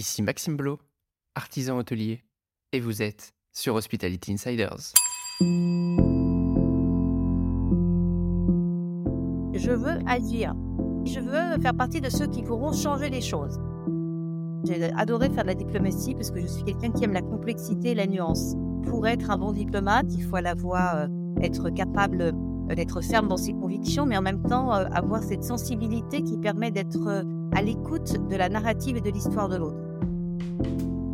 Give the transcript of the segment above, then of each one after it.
Ici Maxime Blo, artisan hôtelier, et vous êtes sur Hospitality Insiders. Je veux agir. Je veux faire partie de ceux qui pourront changer les choses. J'ai adoré faire de la diplomatie parce que je suis quelqu'un qui aime la complexité et la nuance. Pour être un bon diplomate, il faut à la fois euh, être capable euh, d'être ferme dans ses convictions, mais en même temps euh, avoir cette sensibilité qui permet d'être à l'écoute de la narrative et de l'histoire de l'autre.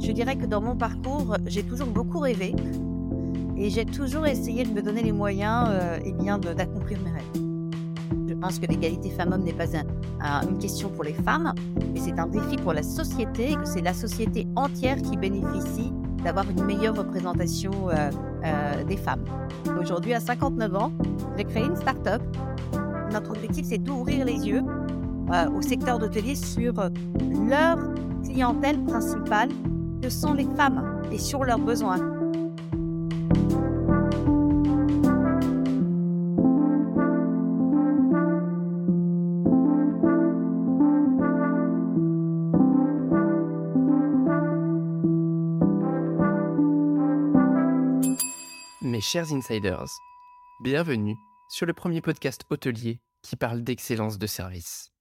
Je dirais que dans mon parcours, j'ai toujours beaucoup rêvé et j'ai toujours essayé de me donner les moyens euh, bien, d'accomplir mes rêves. Je pense que l'égalité femmes-hommes n'est pas une question pour les femmes, mais c'est un défi pour la société et que c'est la société entière qui bénéficie d'avoir une meilleure représentation euh, euh, des femmes. Aujourd'hui, à 59 ans, j'ai créé une start-up. Notre objectif, c'est d'ouvrir les yeux euh, au secteur d'hôtelier sur leur clientèle principale, que sont les femmes, et sur leurs besoins. Mes chers insiders, bienvenue sur le premier podcast hôtelier qui parle d'excellence de service.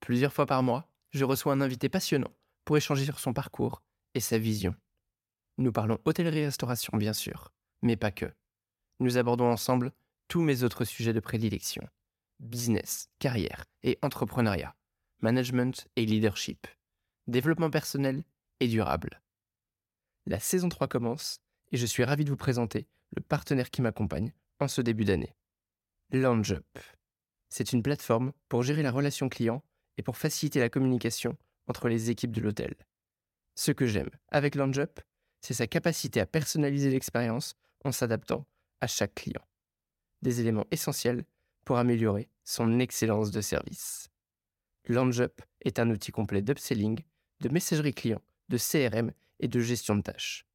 Plusieurs fois par mois, je reçois un invité passionnant pour échanger sur son parcours et sa vision. Nous parlons hôtellerie-restauration bien sûr, mais pas que. Nous abordons ensemble tous mes autres sujets de prédilection. Business, carrière et entrepreneuriat, management et leadership, développement personnel et durable. La saison 3 commence et je suis ravi de vous présenter le partenaire qui m'accompagne en ce début d'année. LoungeUp. C'est une plateforme pour gérer la relation client et pour faciliter la communication entre les équipes de l'hôtel. Ce que j'aime avec LoungeUp, c'est sa capacité à personnaliser l'expérience en s'adaptant à chaque client. Des éléments essentiels pour améliorer son excellence de service. LoungeUp est un outil complet d'upselling, de messagerie client, de CRM et de gestion de tâches.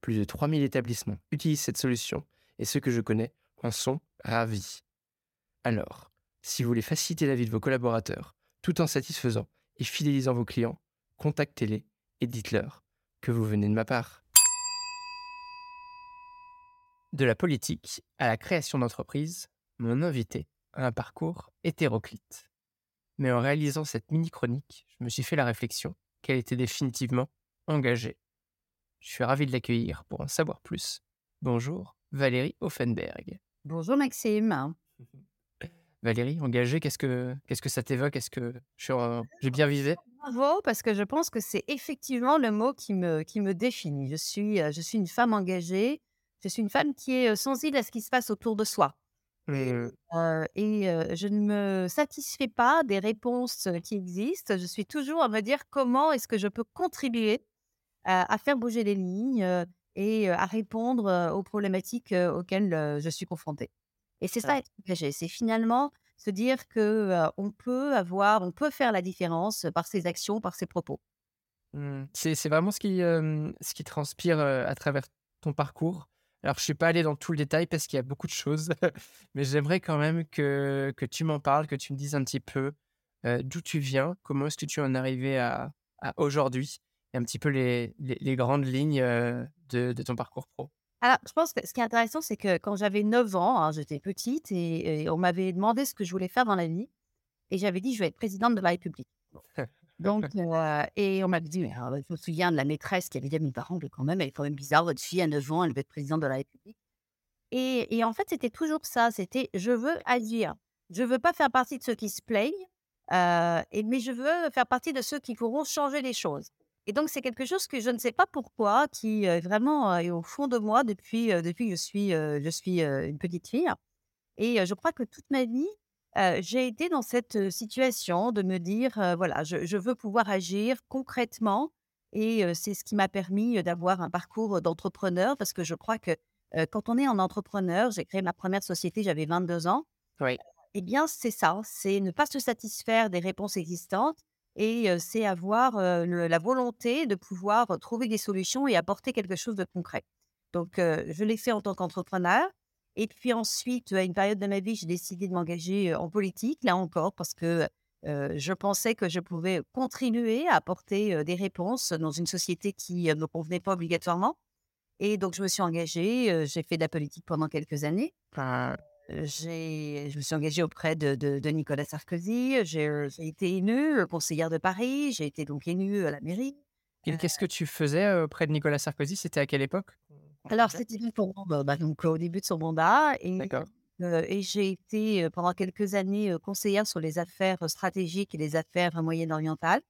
Plus de 3000 établissements utilisent cette solution et ceux que je connais en sont ravis. Alors, si vous voulez faciliter la vie de vos collaborateurs tout en satisfaisant et fidélisant vos clients, contactez-les et dites-leur que vous venez de ma part. De la politique à la création d'entreprise, mon invité a un parcours hétéroclite. Mais en réalisant cette mini-chronique, je me suis fait la réflexion qu'elle était définitivement engagée. Je suis ravi de l'accueillir pour en savoir plus. Bonjour, Valérie Offenberg. Bonjour Maxime. Valérie, engagée, qu'est-ce que, qu'est-ce que ça t'évoque? Est-ce que j'ai bien visé? Bravo, parce que je pense que c'est effectivement le mot qui me, qui me définit. Je suis, je suis une femme engagée, je suis une femme qui est sensible à ce qui se passe autour de soi. Et, euh, je ne me satisfais pas des réponses qui existent. Je suis toujours à me dire comment est-ce que je peux contribuer à faire bouger les lignes et à répondre aux problématiques auxquelles je suis confrontée. Et c'est ça être engagé, c'est finalement se dire que on peut avoir, on peut faire la différence par ses actions, par ses propos. Mmh. C'est vraiment ce qui, ce qui transpire à travers ton parcours. Alors, je ne suis pas allé dans tout le détail parce qu'il y a beaucoup de choses, mais j'aimerais quand même que, que tu m'en parles, que tu me dises un petit peu d'où tu viens, comment est-ce que tu en es arrivé à, à aujourd'hui et un petit peu les, les, grandes lignes de, de, ton parcours pro Alors, je pense que ce qui est intéressant, c'est que quand j'avais 9 ans, hein, j'étais petite et, on m'avait demandé ce que je voulais faire dans la vie. Et j'avais dit, je vais être présidente de la République. Donc, et on m'avait dit, mais, ah, je me souviens de la maîtresse qui avait dit à mes parents, quand même, elle est quand même bizarre, votre fille à 9 ans, elle veut être présidente de la République. Et, et en fait, c'était toujours ça, c'était, je veux agir. Je veux pas faire partie de ceux qui se plaignent, et, mais je veux faire partie de ceux qui pourront changer les choses. Et donc, c'est quelque chose que je ne sais pas pourquoi, qui vraiment est au fond de moi depuis, depuis que je suis, je suis une petite fille. Et je crois que toute ma vie, j'ai été dans cette situation de me dire, voilà, je, veux pouvoir agir concrètement. Et c'est ce qui m'a permis d'avoir un parcours d'entrepreneur, parce que je crois que quand on est en entrepreneur, j'ai créé ma première société, j'avais 22 ans. Oui. Eh bien, c'est ça, c'est ne pas se satisfaire des réponses existantes, et c'est avoir la volonté de pouvoir trouver des solutions et apporter quelque chose de concret. Donc, je l'ai fait en tant qu'entrepreneur. Et puis ensuite, à une période de ma vie, j'ai décidé de m'engager en politique, là encore, parce que je pensais que je pouvais contribuer à apporter des réponses dans une société qui ne me convenait pas obligatoirement. Et donc, je me suis engagée, j'ai fait de la politique pendant quelques années. Je me suis engagée auprès de, de, Nicolas Sarkozy. J'ai, été élue conseillère de Paris. J'ai été donc élue à la mairie. Et qu'est-ce que tu faisais auprès de Nicolas Sarkozy? C'était à quelle époque? Alors, c'était pour, bah, donc, au début de son mandat. Et, et j'ai été pendant quelques années conseillère sur les affaires stratégiques et les affaires moyen-orientales.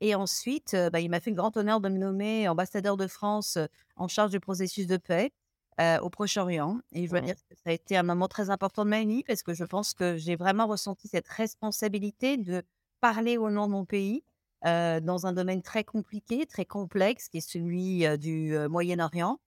Et ensuite, bah, il m'a fait le grand honneur de me nommer ambassadeur de France en charge du processus de paix au Proche-Orient. Et je dois dire que ça a été un moment très important de ma vie parce que je pense que j'ai vraiment ressenti cette responsabilité de parler au nom de mon pays dans un domaine très compliqué, très complexe, qui est celui du Moyen-Orient.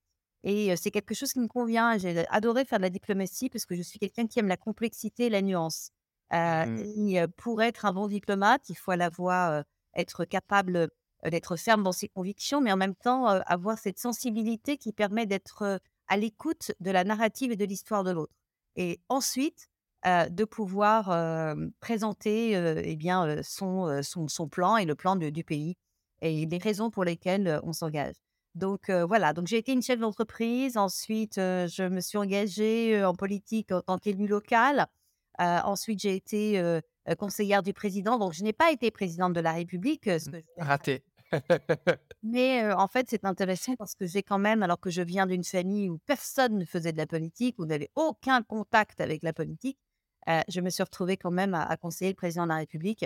Et c'est quelque chose qui me convient. J'ai adoré faire de la diplomatie parce que je suis quelqu'un qui aime la complexité et la nuance. Mmh. et pour être un bon diplomate, il faut à la fois être capable d'être ferme dans ses convictions, mais en même temps avoir cette sensibilité qui permet d'être à l'écoute de la narrative et de l'histoire de l'autre. Et ensuite, de pouvoir présenter eh bien, son, son, plan et le plan du pays et les raisons pour lesquelles on s'engage. Donc voilà, donc j'ai été une chef d'entreprise. Ensuite, je me suis engagée en politique en tant qu'élue locale. ensuite, j'ai été conseillère du président. Donc, je n'ai pas été présidente de la République. Ce que Raté. Mais en fait, c'est intéressant parce que j'ai quand même, alors que je viens d'une famille où personne ne faisait de la politique, où n'avait aucun contact avec la politique, je me suis retrouvée quand même à, conseiller le président de la République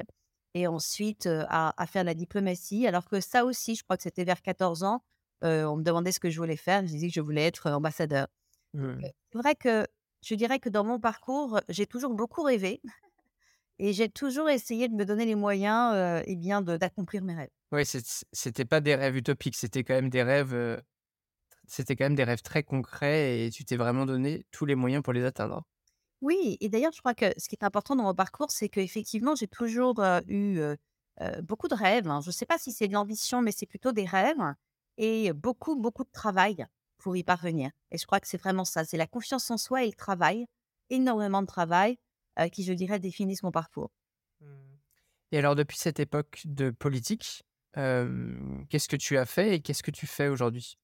et ensuite à, faire la diplomatie. Alors que ça aussi, je crois que c'était vers 14 ans, on me demandait ce que je voulais faire. Je disais que je voulais être ambassadeur. C'est vrai que je dirais que dans mon parcours, j'ai toujours beaucoup rêvé. Et j'ai toujours essayé de me donner les moyens euh, eh bien, d'accomplir mes rêves. Oui, c'était pas des rêves utopiques, c'était quand même des rêves, c'était quand même des rêves très concrets et tu t'es vraiment donné tous les moyens pour les atteindre. Oui, et d'ailleurs, je crois que ce qui est important dans mon parcours, c'est qu'effectivement, j'ai toujours eu beaucoup de rêves. Hein. Je ne sais pas si c'est de l'ambition, mais c'est plutôt des rêves et beaucoup, beaucoup de travail pour y parvenir. Et je crois que c'est vraiment ça, c'est la confiance en soi et le travail, énormément de travail qui, je dirais, définissent mon parcours. Mmh. Et alors, depuis cette époque de politique, qu'est-ce que tu as fait et qu'est-ce que tu fais aujourd'hui?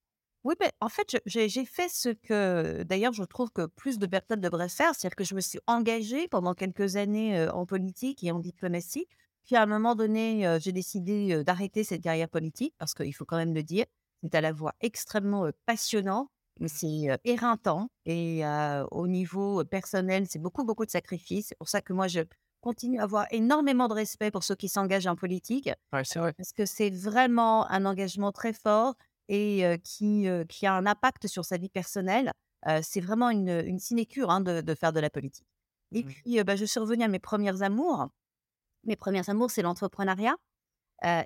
Oui, ben, en fait, j'ai fait ce que, d'ailleurs, je trouve que plus de personnes devraient faire, c'est-à-dire que je me suis engagée pendant quelques années en politique et en diplomatie. Puis à un moment donné, j'ai décidé d'arrêter cette carrière politique parce qu'il faut quand même le dire, c'est à la voix extrêmement passionnant c'est éreintant et au niveau personnel, c'est beaucoup, beaucoup de sacrifices. C'est pour ça que moi, je continue à avoir énormément de respect pour ceux qui s'engagent en politique. c'est vrai. Parce que c'est vraiment un engagement très fort et qui, qui a un impact sur sa vie personnelle. c'est vraiment une, une sinécure hein, de, faire de la politique. Et puis, bah, je suis revenue à mes premières amours. Mes premières amours, c'est l'entrepreneuriat.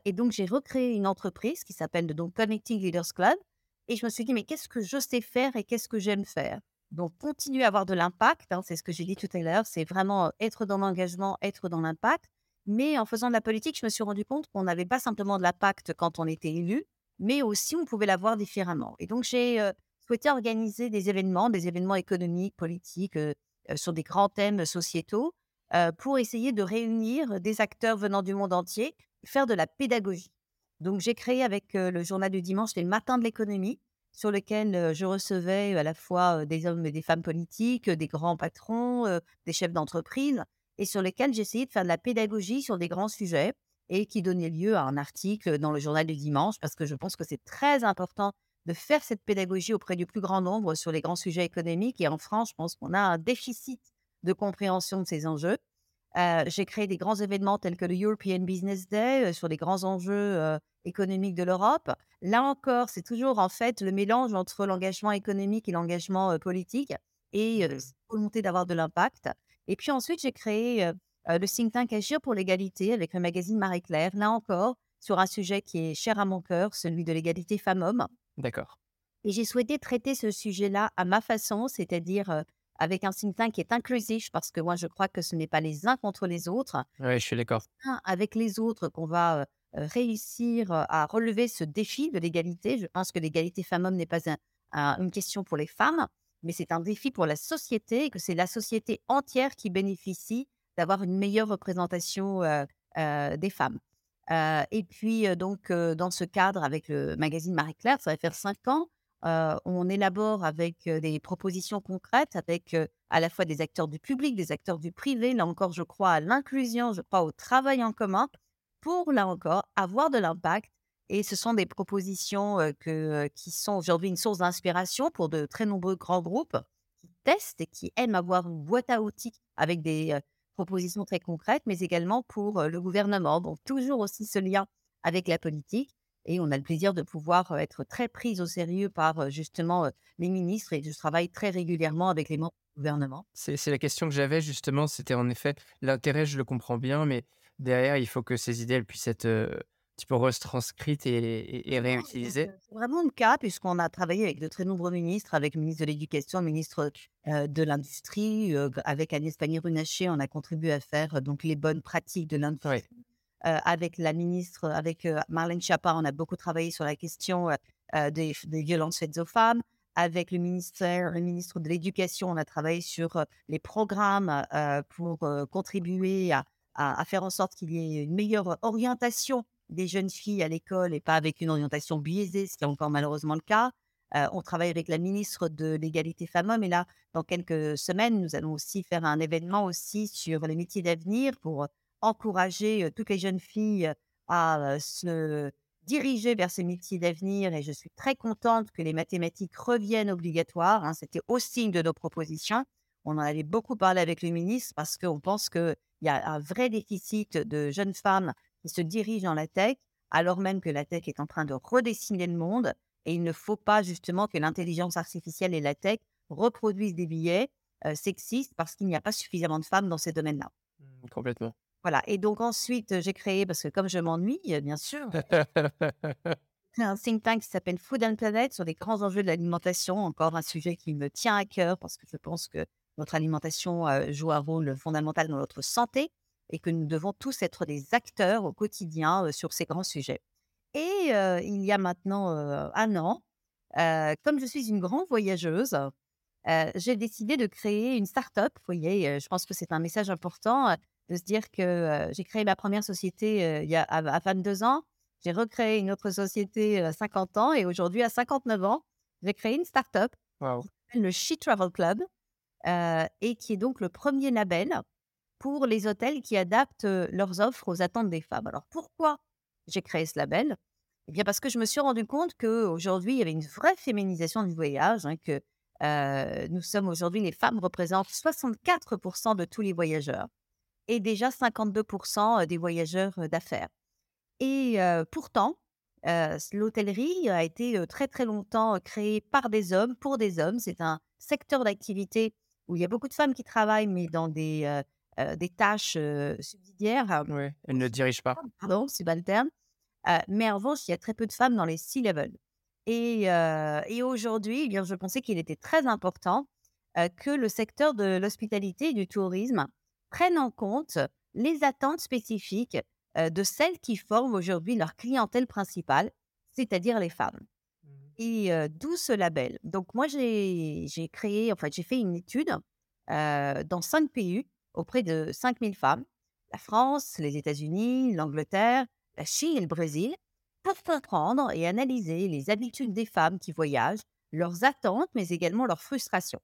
et donc, j'ai recréé une entreprise qui s'appelle donc Connecting Leaders Club et je me suis dit, mais qu'est-ce que je sais faire et qu'est-ce que j'aime faire? Donc, continuer à avoir de l'impact, hein, c'est ce que j'ai dit tout à l'heure, c'est vraiment être dans l'engagement, être dans l'impact. Mais en faisant de la politique, je me suis rendu compte qu'on n'avait pas simplement de l'impact quand on était élu, mais aussi on pouvait l'avoir différemment. Et donc, j'ai souhaité organiser des événements, des événements économiques, politiques, sur des grands thèmes sociétaux, pour essayer de réunir des acteurs venant du monde entier, faire de la pédagogie. Donc, j'ai créé avec le journal du dimanche les matins de l'économie, sur lequel je recevais à la fois des hommes et des femmes politiques, des grands patrons, des chefs d'entreprise, et sur lesquels j'essayais de faire de la pédagogie sur des grands sujets et qui donnait lieu à un article dans le journal du dimanche, parce que je pense que c'est très important de faire cette pédagogie auprès du plus grand nombre sur les grands sujets économiques. Et en France, je pense qu'on a un déficit de compréhension de ces enjeux j'ai créé des grands événements tels que le European Business Day sur les grands enjeux économiques de l'Europe. Là encore, c'est toujours en fait le mélange entre l'engagement économique et l'engagement politique et la volonté d'avoir de l'impact. Et puis ensuite, j'ai créé le think tank Agir pour l'égalité avec le magazine Marie-Claire. Là encore, sur un sujet qui est cher à mon cœur, celui de l'égalité femmes-hommes. D'accord. Et j'ai souhaité traiter ce sujet-là à ma façon, c'est-à-dire avec un think tank qui est inclusif, parce que moi, je crois que ce n'est pas les uns contre les autres. Oui, je suis d'accord. Avec les autres qu'on va réussir à relever ce défi de l'égalité. Je pense que l'égalité femmes-hommes n'est pas une question pour les femmes, mais c'est un défi pour la société et que c'est la société entière qui bénéficie d'avoir une meilleure représentation des femmes. et puis, donc, dans ce cadre, avec le magazine Marie-Claire, ça va faire cinq ans, on élabore avec des propositions concrètes, avec à la fois des acteurs du public, des acteurs du privé, là encore, je crois à l'inclusion, je crois au travail en commun, pour, là encore, avoir de l'impact. Et ce sont des propositions qui sont aujourd'hui une source d'inspiration pour de très nombreux grands groupes qui testent et qui aiment avoir une boîte à outils avec des propositions très concrètes, mais également pour le gouvernement. Donc, toujours aussi ce lien avec la politique. Et on a le plaisir de pouvoir être très pris au sérieux par justement les ministres et je travaille très régulièrement avec les membres du gouvernement. C'est la question que j'avais justement, c'était en effet l'intérêt, je le comprends bien, mais derrière, il faut que ces idées elles puissent être un petit peu retranscrites et, et, réutilisées. C'est vraiment le cas puisqu'on a travaillé avec de très nombreux ministres, avec le ministre de l'Éducation, le ministre de l'Industrie, avec Agnès Pannier-Runacher, on a contribué à faire donc les bonnes pratiques de l'industrie. Avec la ministre, avec Marlène Schiappa, on a beaucoup travaillé sur la question des, violences faites aux femmes. Avec le ministère, le ministre de l'Éducation, on a travaillé sur les programmes pour contribuer à, à, faire en sorte qu'il y ait une meilleure orientation des jeunes filles à l'école et pas avec une orientation biaisée, ce qui est encore malheureusement le cas. on travaille avec la ministre de l'égalité femmes-hommes et là, dans quelques semaines, nous allons aussi faire un événement aussi sur les métiers d'avenir pour encourager toutes les jeunes filles à se diriger vers ces métiers d'avenir et je suis très contente que les mathématiques reviennent obligatoires. Hein. C'était aussi une de nos propositions. On en avait beaucoup parlé avec le ministre parce qu'on pense qu'il y a un vrai déficit de jeunes femmes qui se dirigent dans la tech, alors même que la tech est en train de redessiner le monde. Et il ne faut pas justement que l'intelligence artificielle et la tech reproduisent des billets sexistes parce qu'il n'y a pas suffisamment de femmes dans ces domaines-là. Mmh, complètement. Voilà. Et donc ensuite, j'ai créé, parce que comme je m'ennuie, bien sûr, un think tank qui s'appelle Food and Planet sur les grands enjeux de l'alimentation. Encore un sujet qui me tient à cœur parce que je pense que notre alimentation joue un rôle fondamental dans notre santé et que nous devons tous être des acteurs au quotidien sur ces grands sujets. Et il y a maintenant un an, comme je suis une grande voyageuse, j'ai décidé de créer une start-up. Vous voyez, je pense que c'est un message important de se dire que j'ai créé ma première société il y a à, 22 ans. J'ai recréé une autre société à 50 ans et aujourd'hui, à 59 ans, j'ai créé une start-up wow. le She Travel Club et qui est donc le premier label pour les hôtels qui adaptent leurs offres aux attentes des femmes. Alors pourquoi j'ai créé ce label? Eh bien parce que je me suis rendu compte qu'aujourd'hui, il y avait une vraie féminisation du voyage, hein, que nous sommes aujourd'hui, les femmes représentent 64% de tous les voyageurs et déjà 52% des voyageurs d'affaires. Et pourtant, l'hôtellerie a été très très longtemps créée par des hommes, pour des hommes. C'est un secteur d'activité où il y a beaucoup de femmes qui travaillent, mais dans des, des tâches subsidiaires. Oui, elles ne dirigent pas. Pardon, subalternes. mais en revanche, il y a très peu de femmes dans les C-level. Et, et aujourd'hui, eh je pensais qu'il était très important que le secteur de l'hospitalité et du tourisme prenne en compte les attentes spécifiques de celles qui forment aujourd'hui leur clientèle principale, c'est-à-dire les femmes. Mmh. Et d'où ce label. Donc moi, j'ai créé, enfin j'ai fait une étude dans cinq pays auprès de 5000 femmes, la France, les États-Unis, l'Angleterre, la Chine et le Brésil, pour comprendre et analyser les habitudes des femmes qui voyagent, leurs attentes, mais également leurs frustrations.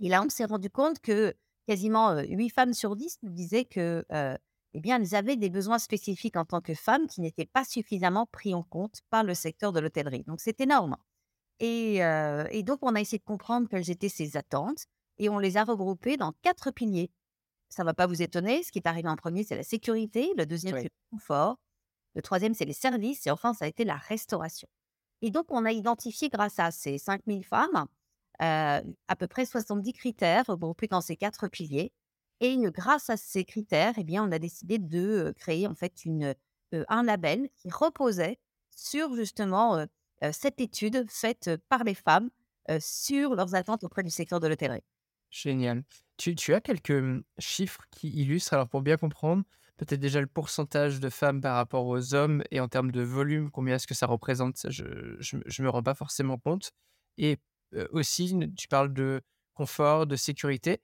Et là, on s'est rendu compte que quasiment 8 femmes sur 10 nous disaient que, eh bien, elles avaient des besoins spécifiques en tant que femmes qui n'étaient pas suffisamment pris en compte par le secteur de l'hôtellerie. Donc, c'est énorme. Et, et, donc, on a essayé de comprendre quelles étaient ces attentes et on les a regroupées dans quatre piliers. Ça ne va pas vous étonner. Ce qui est arrivé en premier, c'est la sécurité. Le deuxième, c'est le confort. Le troisième, c'est les services. Et enfin, ça a été la restauration. Et donc, on a identifié grâce à ces 5000 femmes à peu près 70 critères regroupés dans ces quatre piliers. Et grâce à ces critères, eh bien, on a décidé de créer en fait une, un label qui reposait sur justement cette étude faite par les femmes sur leurs attentes auprès du secteur de l'hôtellerie. Génial. Tu, tu, as quelques mmh, chiffres qui illustrent, alors pour bien comprendre, peut-être déjà le pourcentage de femmes par rapport aux hommes et en termes de volume, combien est-ce que ça représente, je ne me rends pas forcément compte. Et aussi, tu parles de confort, de sécurité,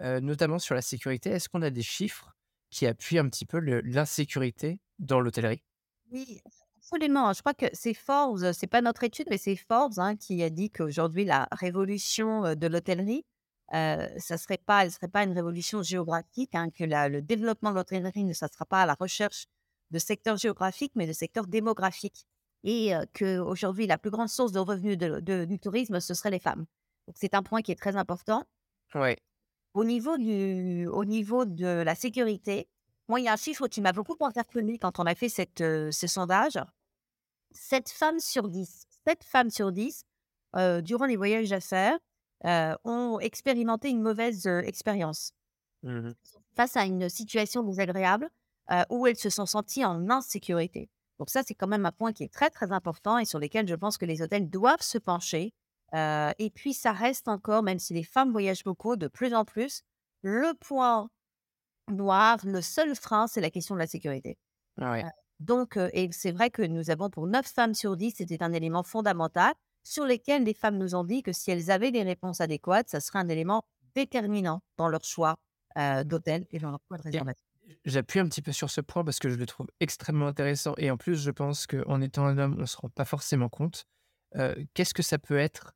notamment sur la sécurité. Est-ce qu'on a des chiffres qui appuie un petit peu l'insécurité dans l'hôtellerie? Oui, absolument. Je crois que c'est Forbes, c'est pas notre étude, mais c'est Forbes hein, qui a dit qu'aujourd'hui, la révolution de l'hôtellerie, euh, ça serait pas, serait pas une révolution géographique, hein, que le développement de l'hôtellerie ne sera pas à la recherche de secteurs géographiques, mais de secteurs démographiques. Et qu'aujourd'hui, la plus grande source de revenus de, du tourisme, ce serait les femmes. Donc, c'est un point qui est très important. Ouais. Au niveau, du, au niveau de la sécurité, moi, il y a un chiffre qui m'a beaucoup interpellé quand on a fait cette, euh, ce sondage. 7 femmes sur 10, 7 femmes sur 10, euh, durant les voyages d'affaires, euh, ont expérimenté une mauvaise expérience mmh face à une situation désagréable où elles se sont senties en insécurité. Donc ça, c'est quand même un point qui est très, très important et sur lequel je pense que les hôtels doivent se pencher. et puis, ça reste encore, même si les femmes voyagent beaucoup, de plus en plus, le point noir, le seul frein, c'est la question de la sécurité. Ah donc, et c'est vrai que nous avons pour 9 femmes sur 10, c'était un élément fondamental sur lequel les femmes nous ont dit que si elles avaient des réponses adéquates, ça serait un élément déterminant dans leur choix d'hôtel et dans leur choix de réservation. J'appuie un petit peu sur ce point parce que je le trouve extrêmement intéressant et en plus, je pense qu'en étant un homme, on ne se rend pas forcément compte. Qu'est-ce que ça peut être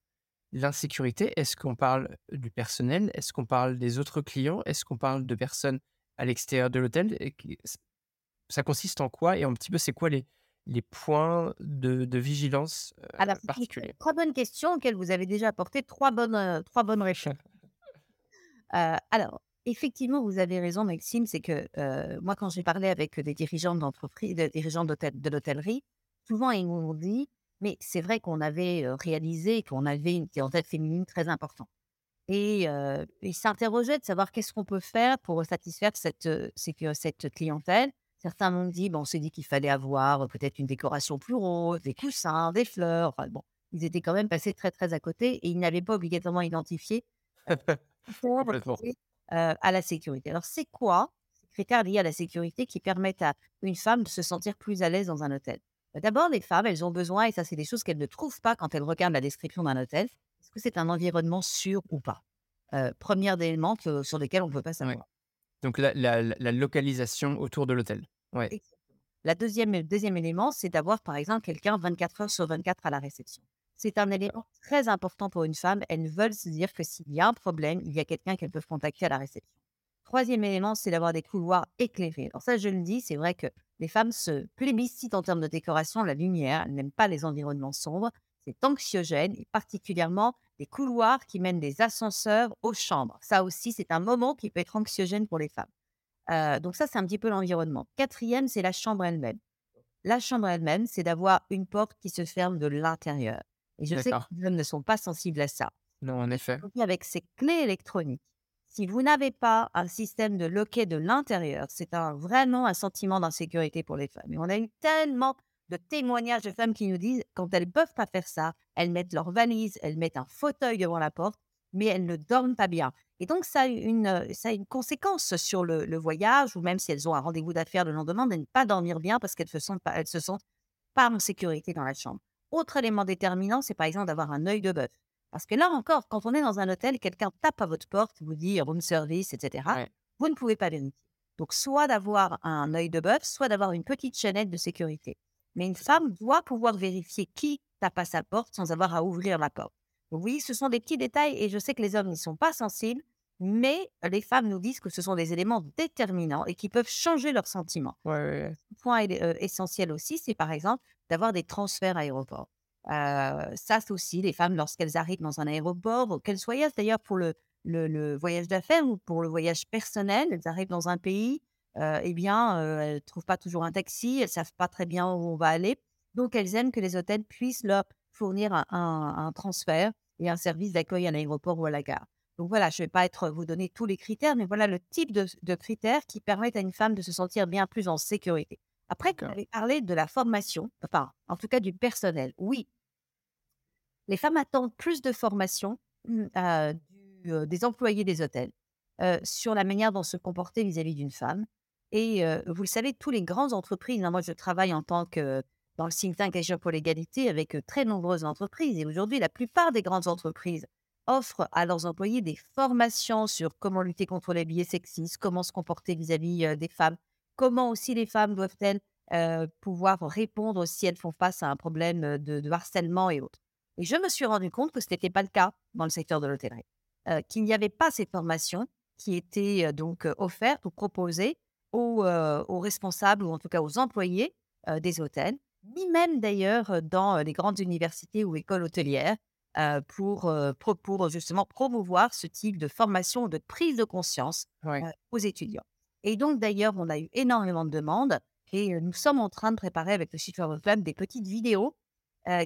l'insécurité? Est-ce qu'on parle du personnel? Est-ce qu'on parle des autres clients? Est-ce qu'on parle de personnes à l'extérieur de l'hôtel? Ça consiste en quoi? Et un petit peu c'est quoi les, les points de, de vigilance euh, alors, particuliers? Trois bonnes questions auxquelles vous avez déjà apporté trois bonnes, euh, trois bonnes réponses. Euh, alors, effectivement, vous avez raison, Maxime, c'est que moi, quand j'ai parlé avec des dirigeants d'entreprise, des dirigeants de l'hôtellerie, souvent ils m'ont dit, mais c'est vrai qu'on avait réalisé qu'on avait une clientèle féminine très importante. Et il s'interrogeait de savoir qu'est-ce qu'on peut faire pour satisfaire cette, cette clientèle. Certains m'ont dit, bon, on s'est dit qu'il fallait avoir peut-être une décoration plus rose, des coussins, des fleurs. bon, ils étaient quand même passés très, très à côté et ils n'avaient pas obligatoirement identifié à la sécurité. Alors, c'est quoi ces critères liés à la sécurité qui permettent à une femme de se sentir plus à l'aise dans un hôtel? Bah, D'abord, les femmes, elles ont besoin, et ça, c'est des choses qu'elles ne trouvent pas quand elles regardent la description d'un hôtel, est-ce que c'est un environnement sûr ou pas? Euh, Premier élément sur lequel on ne peut pas savoir. Donc la, localisation autour de l'hôtel. Ouais. La deuxième, le deuxième élément, c'est d'avoir par exemple quelqu'un 24 heures sur 24 à la réception. C'est un élément très important pour une femme. Elles veulent se dire que s'il y a un problème, il y a quelqu'un qu'elles peuvent contacter à la réception. Troisième élément, c'est d'avoir des couloirs éclairés. Alors ça, je le dis, c'est vrai que les femmes se plébiscitent en termes de décoration la lumière. Elles n'aiment pas les environnements sombres c'est anxiogène et particulièrement des couloirs qui mènent des ascenseurs aux chambres. Ça aussi, c'est un moment qui peut être anxiogène pour les femmes. Euh, donc ça, c'est un petit peu l'environnement. Quatrième, c'est la chambre elle-même. La chambre elle-même, c'est d'avoir une porte qui se ferme de l'intérieur. Et je sais que les hommes ne sont pas sensibles à ça. Non, en effet. Avec ces clés électroniques, si vous n'avez pas un système de loquet de l'intérieur, c'est un, vraiment un sentiment d'insécurité pour les femmes. Et on a eu tellement de témoignages de femmes qui nous disent quand elles ne peuvent pas faire ça, elles mettent leur valise, elles mettent un fauteuil devant la porte, mais elles ne dorment pas bien. Et donc, ça a une, euh, ça a une conséquence sur le, voyage, ou même si elles ont un rendez-vous d'affaires le lendemain, de ne pas dormir bien parce qu'elles se sentent pas, elles se sentent pas en sécurité dans la chambre. Autre élément déterminant, c'est par exemple d'avoir un œil de bœuf. Parce que là encore, quand on est dans un hôtel, quelqu'un tape à votre porte, vous dit room service, etc. Vous ne pouvez pas vérifier. Donc, soit d'avoir un œil de bœuf, soit d'avoir une petite chaînette de sécurité. Mais une femme doit pouvoir vérifier qui tape à sa porte sans avoir à ouvrir la porte. oui, ce sont des petits détails et je sais que les hommes n'y sont pas sensibles, mais les femmes nous disent que ce sont des éléments déterminants et qui peuvent changer leurs sentiments. Ouais, point euh, essentiel aussi, c'est par exemple d'avoir des transferts aéroports. Euh, ça, c'est aussi les femmes, lorsqu'elles arrivent dans un aéroport, qu'elles soient d'ailleurs pour le, le voyage d'affaires ou pour le voyage personnel, elles arrivent dans un pays, eh bien, elles ne trouvent pas toujours un taxi, elles ne savent pas très bien où on va aller. Donc, elles aiment que les hôtels puissent leur fournir un, transfert et un service d'accueil à l'aéroport ou à la gare. Donc voilà, je ne vais pas être, vous donner tous les critères, mais voilà le type de, critères qui permettent à une femme de se sentir bien plus en sécurité. Après, vous avez parlé de la formation, enfin, en tout cas du personnel. Oui, les femmes attendent plus de formation mmh, des employés des hôtels sur la manière dont se comporter vis-à-vis d'une femme. Et vous le savez, tous les grandes entreprises, hein, moi je travaille en tant que dans le think tank Agir pour l'égalité avec très nombreuses entreprises. Et aujourd'hui, la plupart des grandes entreprises offrent à leurs employés des formations sur comment lutter contre les biais sexistes, comment se comporter vis-à-vis des femmes, comment aussi les femmes doivent-elles pouvoir répondre si elles font face à un problème de, harcèlement et autres. Et je me suis rendu compte que ce n'était pas le cas dans le secteur de l'hôtellerie, qu'il n'y avait pas ces formations qui étaient donc offertes ou proposées aux, aux, responsables ou en tout cas aux employés des hôtels, ni même d'ailleurs dans les grandes universités ou écoles hôtelières pour, pour, justement promouvoir ce type de formation, de prise de conscience aux étudiants. Et donc d'ailleurs, on a eu énormément de demandes et nous sommes en train de préparer avec le Chiffre Club des petites vidéos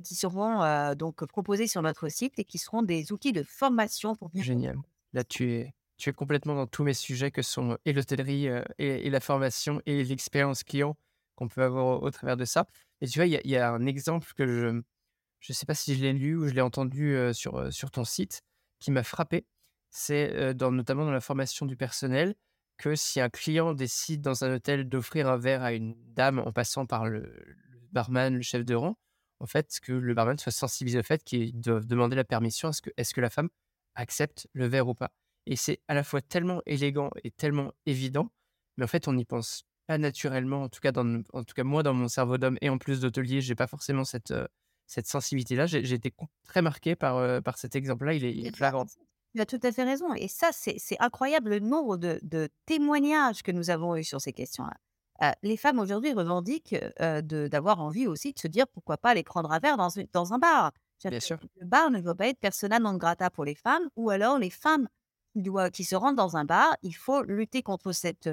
qui seront donc proposées sur notre site et qui seront des outils de formation pour Génial. Là, tu es, tu es complètement dans tous mes sujets que sont et l'hôtellerie et, la formation et l'expérience client qu'on peut avoir au, travers de ça. Et tu vois, il y, a un exemple que je ne sais pas si je l'ai lu ou je l'ai entendu sur, sur ton site qui m'a frappé. C'est dans, notamment dans la formation du personnel que si un client décide dans un hôtel d'offrir un verre à une dame en passant par le, barman, le chef de rang, en fait, que le barman soit sensibilisé au fait qu'il doivent demander la permission à ce que, est-ce que la femme accepte le verre ou pas. Et c'est à la fois tellement élégant et tellement évident, mais en fait, on n'y pense pas naturellement. En tout cas, dans, en tout cas moi, dans mon cerveau d'homme et en plus d'hôtelier, j'ai pas forcément cette, cette sensibilité-là. J'ai été très marqué par, par cet exemple-là. Il est, il est flagrant. Tu as tout à fait raison. Et ça, c'est incroyable le nombre de, de, témoignages que nous avons eus sur ces questions-là. Euh, les femmes aujourd'hui revendiquent d'avoir envie aussi de se dire pourquoi pas aller prendre un verre dans, dans un bar. Bien sûr. Le bar ne doit pas être persona non grata pour les femmes, ou alors les femmes qui se rendent dans un bar, il faut lutter contre cette,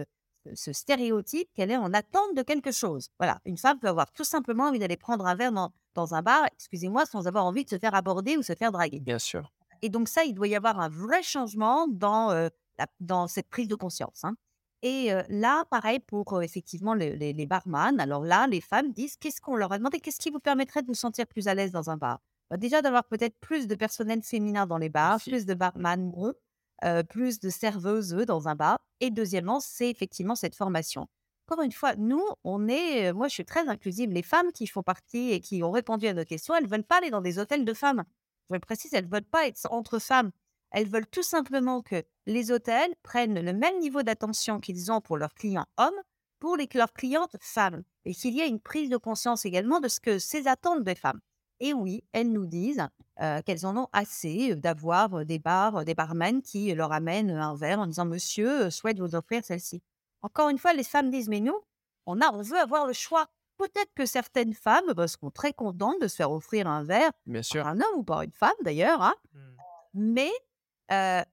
ce stéréotype qu'elle est en attente de quelque chose. Voilà, une femme peut avoir tout simplement envie d'aller prendre un verre dans, dans un bar, excusez-moi, sans avoir envie de se faire aborder ou se faire draguer. Bien sûr. Et donc ça, il doit y avoir un vrai changement dans, dans cette prise de conscience. Hein. Et là, pareil pour effectivement les, les, barman. Alors là, les femmes disent qu'est-ce qu'on leur a demandé? Qu'est-ce qui vous permettrait de vous sentir plus à l'aise dans un bar? Bah, Déjà d'avoir peut-être plus de personnel féminin dans les bars, plus de barman plus de serveuses dans un bar. Et deuxièmement, c'est effectivement cette formation. Encore une fois, nous, on est, moi je suis très inclusive. Les femmes qui font partie et qui ont répondu à nos questions, elles ne veulent pas aller dans des hôtels de femmes. Je précise, elles ne veulent pas être entre femmes. Elles veulent tout simplement que les hôtels prennent le même niveau d'attention qu'ils ont pour leurs clients hommes pour les, leurs clientes femmes. Et qu'il y ait une prise de conscience également de ce que ces attentes des femmes. Et oui, elles nous disent qu'elles en ont assez d'avoir des bars, des barmen qui leur amènent un verre en disant Monsieur souhaite vous offrir celle-ci. Encore une fois, les femmes disent Mais nous, on, a, on veut avoir le choix. Peut-être que certaines femmes bah, seront très contentes de se faire offrir un verre Bien sûr. par un homme ou par une femme d'ailleurs, hein. mmh. mais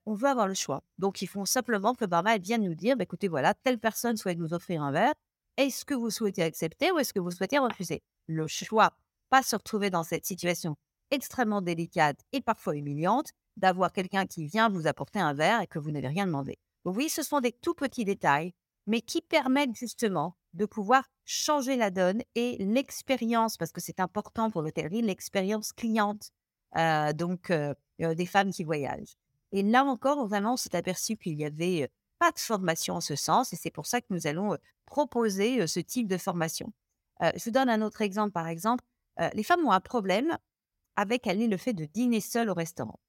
on veut avoir le choix. Donc ils font simplement que le barman vient nous dire bah, écoutez, voilà, telle personne souhaite nous offrir un verre. Est-ce que vous souhaitez accepter ou est-ce que vous souhaitez refuser? Le choix pas se retrouver dans cette situation extrêmement délicate et parfois humiliante d'avoir quelqu'un qui vient vous apporter un verre et que vous n'avez rien demandé. oui, ce sont des tout petits détails, mais qui permettent justement de pouvoir changer la donne et l'expérience, parce que c'est important pour l'hôtellerie, l'expérience cliente, euh, donc euh, euh, des femmes qui voyagent. Et là encore, vraiment, on s'est aperçu qu'il n'y avait pas de formation en ce sens, et c'est pour ça que nous allons proposer ce type de formation. je vous donne un autre exemple, par exemple, les femmes ont un problème avec aller le fait de dîner seule au restaurant.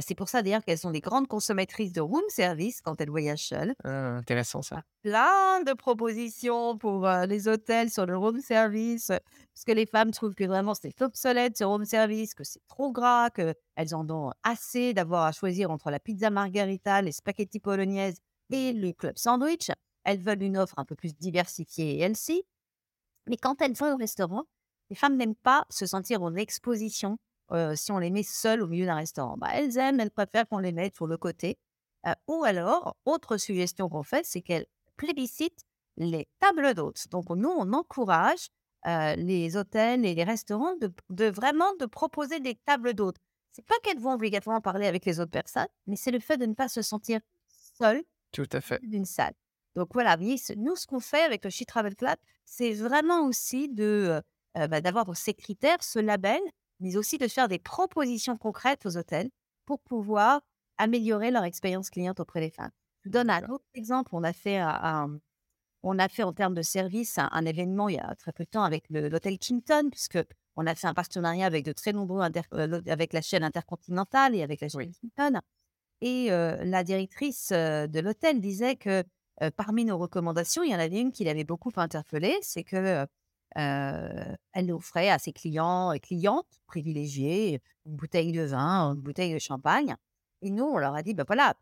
c'est pour ça d'ailleurs qu'elles sont des grandes consommatrices de room service quand elles voyagent seules. Ah, intéressant ça. Plein de propositions pour les hôtels sur le room service, parce que les femmes trouvent que vraiment c'est obsolète ce room service, que c'est trop gras, qu'elles en ont assez d'avoir à choisir entre la pizza margarita, les spaghettis polonaises et le club sandwich. Elles veulent une offre un peu plus diversifiée et healthy. Mais quand elles vont au restaurant, les femmes n'aiment pas se sentir en exposition si on les met seules au milieu d'un restaurant. Bah, elles aiment, elles préfèrent qu'on les mette sur le côté. ou alors, autre suggestion qu'on fait, c'est qu'elles plébiscitent les tables d'hôtes. Donc, nous, on encourage les hôtels et les restaurants de, vraiment de proposer des tables d'hôtes. C'est pas qu'elles vont obligatoirement parler avec les autres personnes, mais c'est le fait de ne pas se sentir seule Tout à fait. d'une salle. Donc voilà, nous, ce qu'on fait avec le She Travel Club, c'est vraiment aussi de bah, d'avoir ces critères, ce label, mais aussi de faire des propositions concrètes aux hôtels pour pouvoir améliorer leur expérience cliente auprès des femmes. Je vous donne un autre exemple. On a fait, on a fait en termes de service un, événement il y a très peu de temps avec l'hôtel Kimpton, puisque On a fait un partenariat avec de très nombreux avec la chaîne intercontinentale et avec la chaîne Hilton. Et la directrice de l'hôtel disait que parmi nos recommandations, il y en avait une qui l'avait beaucoup interpellée, c'est que elle offrait à ses clients et clientes privilégiées une bouteille de vin, une bouteille de champagne. Et nous, on leur a dit, ben voilà,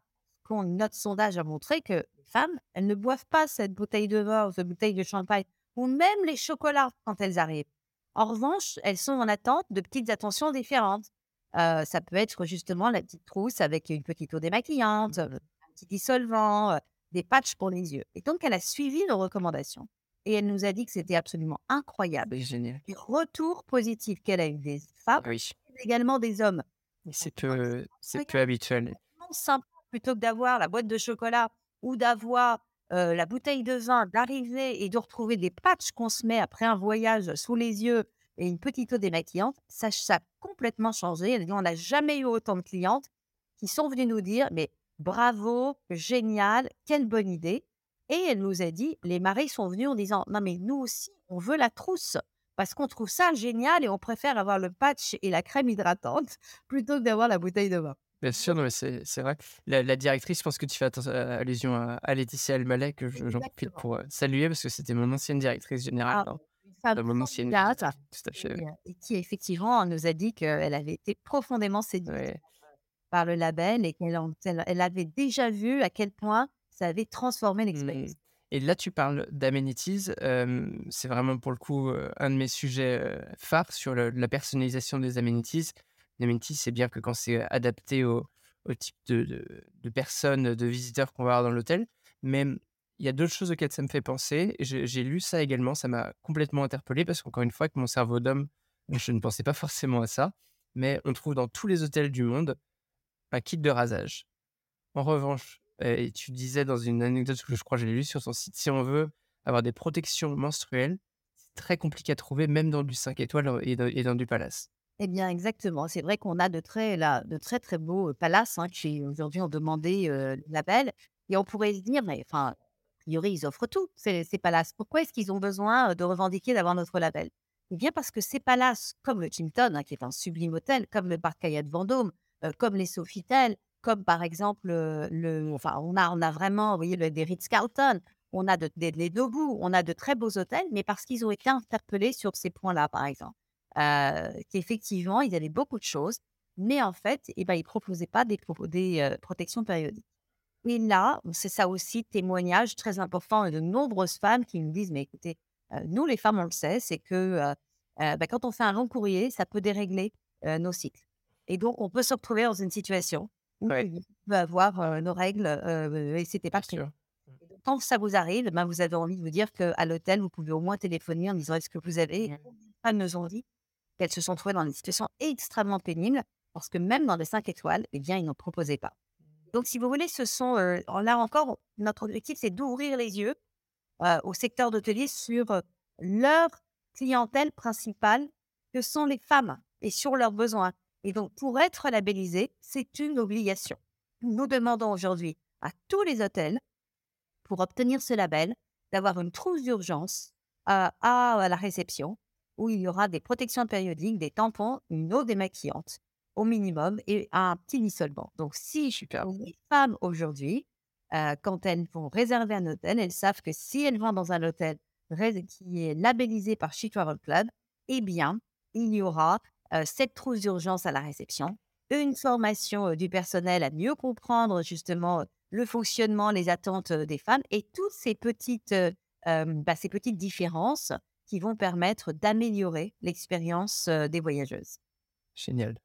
notre sondage a montré que les femmes, elles ne boivent pas cette bouteille de vin ou cette bouteille de champagne, ou même les chocolats quand elles arrivent. En revanche, elles sont en attente de petites attentions différentes. ça peut être justement la petite trousse avec une petite eau démaquillante, un petit dissolvant, des patchs pour les yeux. Et donc, elle a suivi nos recommandations et elle nous a dit que c'était absolument incroyable. Génial. Les retours positifs qu'elle a eu des femmes, oui. également des hommes. C'est peu, c'est peu habituel. Simple, plutôt que d'avoir la boîte de chocolat ou d'avoir la bouteille de vin, d'arriver et de retrouver des patchs qu'on se met après un voyage sous les yeux et une petite eau démaquillante, ça, ça a complètement changé. Elle dit, on n'a jamais eu autant de clientes qui sont venues nous dire, mais bravo, génial, quelle bonne idée. Et elle nous a dit, les maris sont venus en disant, non mais nous aussi, on veut la trousse parce qu'on trouve ça génial et on préfère avoir le patch et la crème hydratante plutôt que d'avoir la bouteille de vin. Bien sûr, non, mais c'est, vrai. La, directrice, je pense que tu fais euh, allusion à, Laetitia Almalek, que j'en profite pour euh, saluer parce que c'était mon ancienne directrice générale. Ah, hein. mon ancienne. Tout à fait. Et, qui effectivement nous a dit qu'elle avait été profondément séduite par le label et qu'elle elle avait déjà vu à quel point ça avait transformé l'expérience. Mmh. Et là, tu parles d'amenities. c'est vraiment pour le coup un de mes sujets phares sur la personnalisation des amenities. Les amenities, c'est bien que quand c'est adapté au, type de, de, personnes, de visiteurs qu'on va avoir dans l'hôtel. Mais il y a d'autres choses auxquelles ça me fait penser. J'ai lu ça également, ça m'a complètement interpellé parce qu'encore une fois, avec mon cerveau d'homme, je ne pensais pas forcément à ça. Mais on trouve dans tous les hôtels du monde un kit de rasage. En revanche, et tu disais dans une anecdote que je crois que j'ai lu sur son site, si on veut avoir des protections menstruelles, c'est très compliqué à trouver, même dans du 5 étoiles et dans, du palace. Eh bien, exactement. C'est vrai qu'on a de très, là, de très, très beaux palaces hein, qui aujourd'hui ont demandé le label. Et on pourrait se dire, mais enfin, a priori, ils offrent tout, ces, ces palaces. Pourquoi est-ce qu'ils ont besoin de revendiquer d'avoir notre label? Eh bien, parce que ces palaces, comme le Kimpton, hein, qui est un sublime hôtel, comme le Parc Cayette Vendôme, comme les Sofitel, comme par exemple, le, enfin, on a, vraiment, voyez, des Ritz-Carlton, on a de, des, les on a de très beaux hôtels, mais parce qu'ils ont été interpellés sur ces points-là, par exemple. qu'effectivement, ils avaient beaucoup de choses, mais en fait, eh ben, ils ne proposaient pas des, des protections périodiques. Et là, c'est ça aussi, témoignage très important de nombreuses femmes qui nous disent, mais écoutez, nous, les femmes, on le sait, c'est que bah, quand on fait un long courrier, ça peut dérégler nos cycles. Et donc, on peut se retrouver dans une situation où on peut avoir nos règles et c'était pas sûr. Quand ça vous arrive, ben, vous avez envie de vous dire qu'à l'hôtel, vous pouvez au moins téléphoner en disant est-ce que vous avez. Mmh. Nous ont dit qu'elles se sont trouvées dans une situation extrêmement pénible parce que même dans les 5 étoiles, eh bien, ils n'en proposaient pas. Donc, si vous voulez, ce sont. là encore, notre objectif, c'est d'ouvrir les yeux au secteur d'hôtelier sur leur clientèle principale, que sont les femmes, et sur leurs besoins. Et donc, pour être labellisé, c'est une obligation. Nous demandons aujourd'hui à tous les hôtels, pour obtenir ce label, d'avoir une trousse d'urgence à, la réception où il y aura des protections périodiques, des tampons, une eau démaquillante au minimum et un petit dissolvant. Donc, si Super. les femmes aujourd'hui, euh, quand elles vont réserver un hôtel, elles savent que si elles vont dans un hôtel qui est labellisé par She Travel Club, eh bien, il y aura cette trousse d'urgence à la réception, une formation du personnel à mieux comprendre justement le fonctionnement, les attentes des femmes et toutes ces petites, bah, ces petites différences qui vont permettre d'améliorer l'expérience des voyageuses. Génial.